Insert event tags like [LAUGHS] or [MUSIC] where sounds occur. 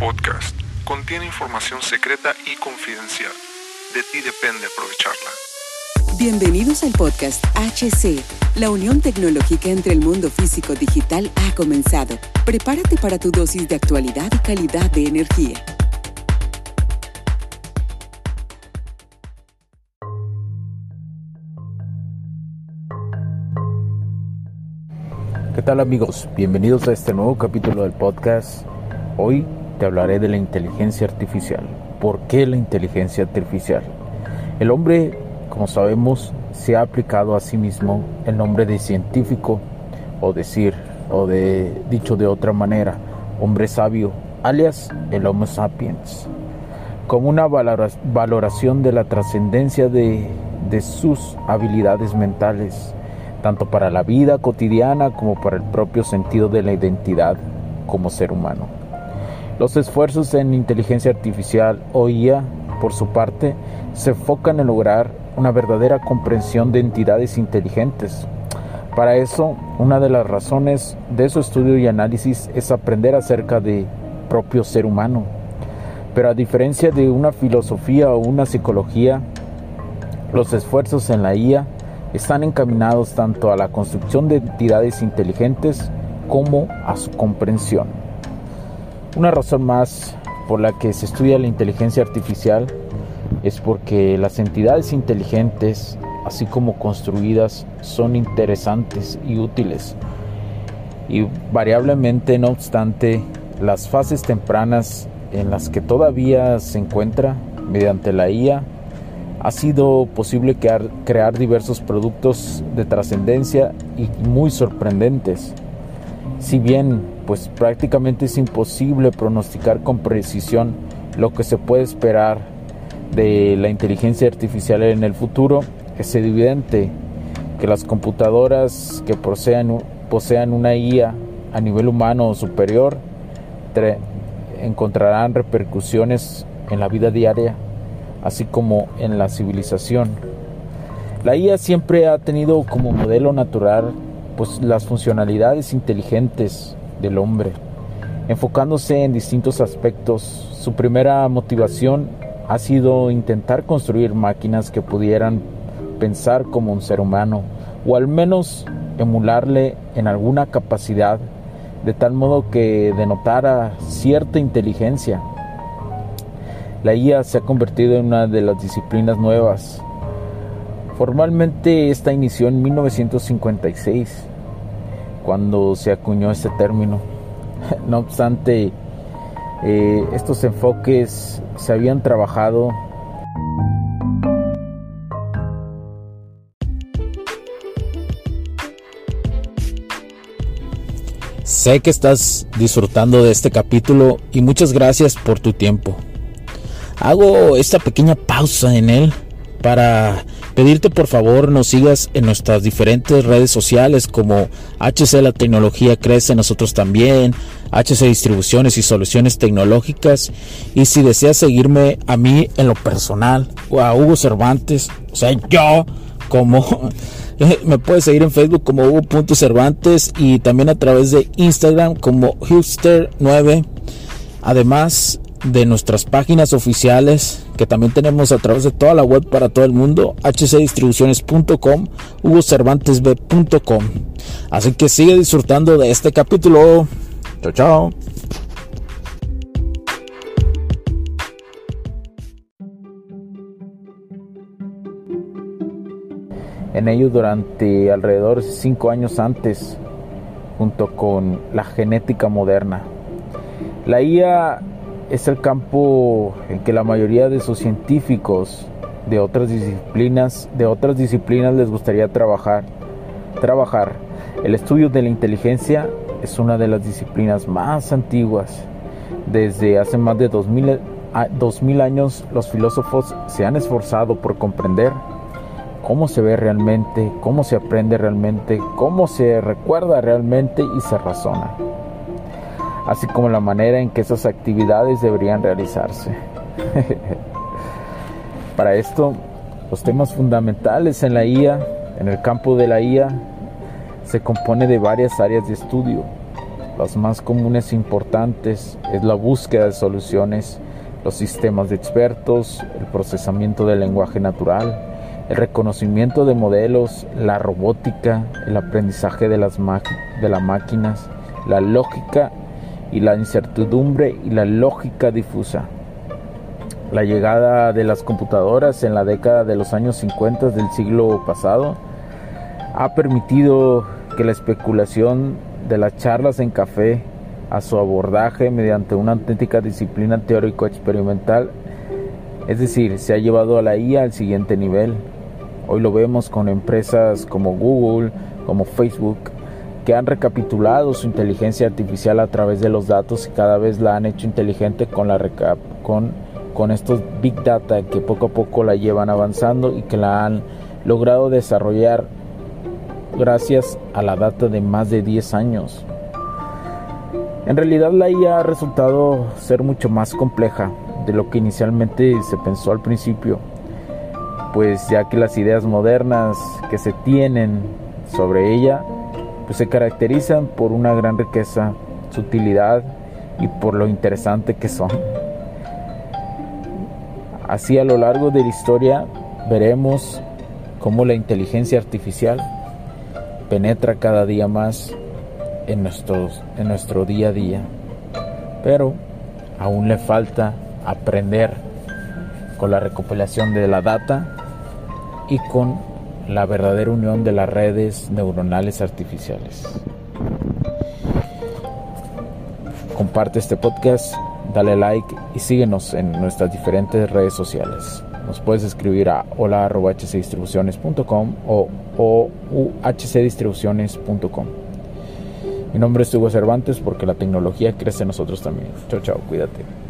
podcast contiene información secreta y confidencial. De ti depende aprovecharla. Bienvenidos al podcast HC. La unión tecnológica entre el mundo físico digital ha comenzado. Prepárate para tu dosis de actualidad y calidad de energía. ¿Qué tal amigos? Bienvenidos a este nuevo capítulo del podcast. Hoy te hablaré de la inteligencia artificial. ¿Por qué la inteligencia artificial? El hombre, como sabemos, se ha aplicado a sí mismo el nombre de científico o decir, o de dicho de otra manera, hombre sabio, alias el Homo sapiens, como una valoración de la trascendencia de, de sus habilidades mentales tanto para la vida cotidiana como para el propio sentido de la identidad como ser humano. Los esfuerzos en inteligencia artificial o IA, por su parte, se enfocan en lograr una verdadera comprensión de entidades inteligentes. Para eso, una de las razones de su estudio y análisis es aprender acerca de propio ser humano. Pero a diferencia de una filosofía o una psicología, los esfuerzos en la IA están encaminados tanto a la construcción de entidades inteligentes como a su comprensión. Una razón más por la que se estudia la inteligencia artificial es porque las entidades inteligentes, así como construidas, son interesantes y útiles. Y variablemente, no obstante, las fases tempranas en las que todavía se encuentra mediante la IA ha sido posible crear, diversos productos de trascendencia y muy sorprendentes. Si bien, pues prácticamente es imposible pronosticar con precisión lo que se puede esperar de la inteligencia artificial en el futuro, es evidente que las computadoras que posean, una IA a nivel humano superior encontrarán repercusiones en la vida diaria así como en la civilización. La IA siempre ha tenido como modelo natural pues las funcionalidades inteligentes del hombre, enfocándose en distintos aspectos. Su primera motivación ha sido intentar construir máquinas que pudieran pensar como un ser humano o al menos emularle en alguna capacidad de tal modo que denotara cierta inteligencia la IA se ha convertido en una de las disciplinas nuevas. Formalmente esta inició en 1956, cuando se acuñó este término. [LAUGHS] No obstante, eh, estos enfoques se habían trabajado Sé que estás disfrutando de este capítulo y muchas gracias por tu tiempo. Hago esta pequeña pausa en él para pedirte por favor nos sigas en nuestras diferentes redes sociales como HC La Tecnología Crece, nosotros también, HC Distribuciones y Soluciones Tecnológicas. Y si deseas seguirme a mí en lo personal o a Hugo Cervantes, o sea, yo como... [LAUGHS] Me puedes seguir en Facebook como Hugo.cervantes y también a través de Instagram como Hipster9. Además, de nuestras páginas oficiales que también tenemos a través de toda la web para todo el mundo, hcdistribuciones.com, hugocervantesb.com. Así que sigue disfrutando de este capítulo. Chao, chao. En ello durante alrededor de cinco años antes, junto con la genética moderna. La IA es el campo en que la mayoría de sus científicos de otras disciplinas, de otras disciplinas les gustaría trabajar. Trabajar. El estudio de la inteligencia es una de las disciplinas más antiguas. Desde hace más de 2000, 2000 años los filósofos se han esforzado por comprender cómo se ve realmente, cómo se aprende realmente, cómo se recuerda realmente y se razona así como la manera en que esas actividades deberían realizarse. [LAUGHS] Para esto, los temas fundamentales en la IA, en el campo de la IA, se compone de varias áreas de estudio. Los más comunes e importantes es la búsqueda de soluciones, los sistemas de expertos, el procesamiento del lenguaje natural, el reconocimiento de modelos, la robótica, el aprendizaje de las, de las máquinas, la lógica y la incertidumbre y la lógica difusa. La llegada de las computadoras en la década de los años 50 del siglo pasado ha permitido que la especulación de las charlas en café a su abordaje mediante una auténtica disciplina teórico-experimental, es decir, se ha llevado a la IA al siguiente nivel. Hoy lo vemos con empresas como Google, como Facebook, que han recapitulado su inteligencia artificial a través de los datos y cada vez la han hecho inteligente con, la con, con estos big data que poco a poco la llevan avanzando y que la han logrado desarrollar gracias a la data de más de 10 años. En realidad la IA ha resultado ser mucho más compleja de lo que inicialmente se pensó al principio, pues ya que las ideas modernas que se tienen sobre ella pues se caracterizan por una gran riqueza, sutilidad y por lo interesante que son. Así a lo largo de la historia veremos cómo la inteligencia artificial penetra cada día más en, en nuestro día a día. Pero aún le falta aprender con la recopilación de la data y con la verdadera unión de las redes neuronales artificiales. Comparte este podcast, dale like y síguenos en nuestras diferentes redes sociales. Nos puedes escribir a hola.hcdistribuciones.com o, o uhcdistribuciones.com. Mi nombre es Hugo Cervantes porque la tecnología crece en nosotros también. Chao, chao, cuídate.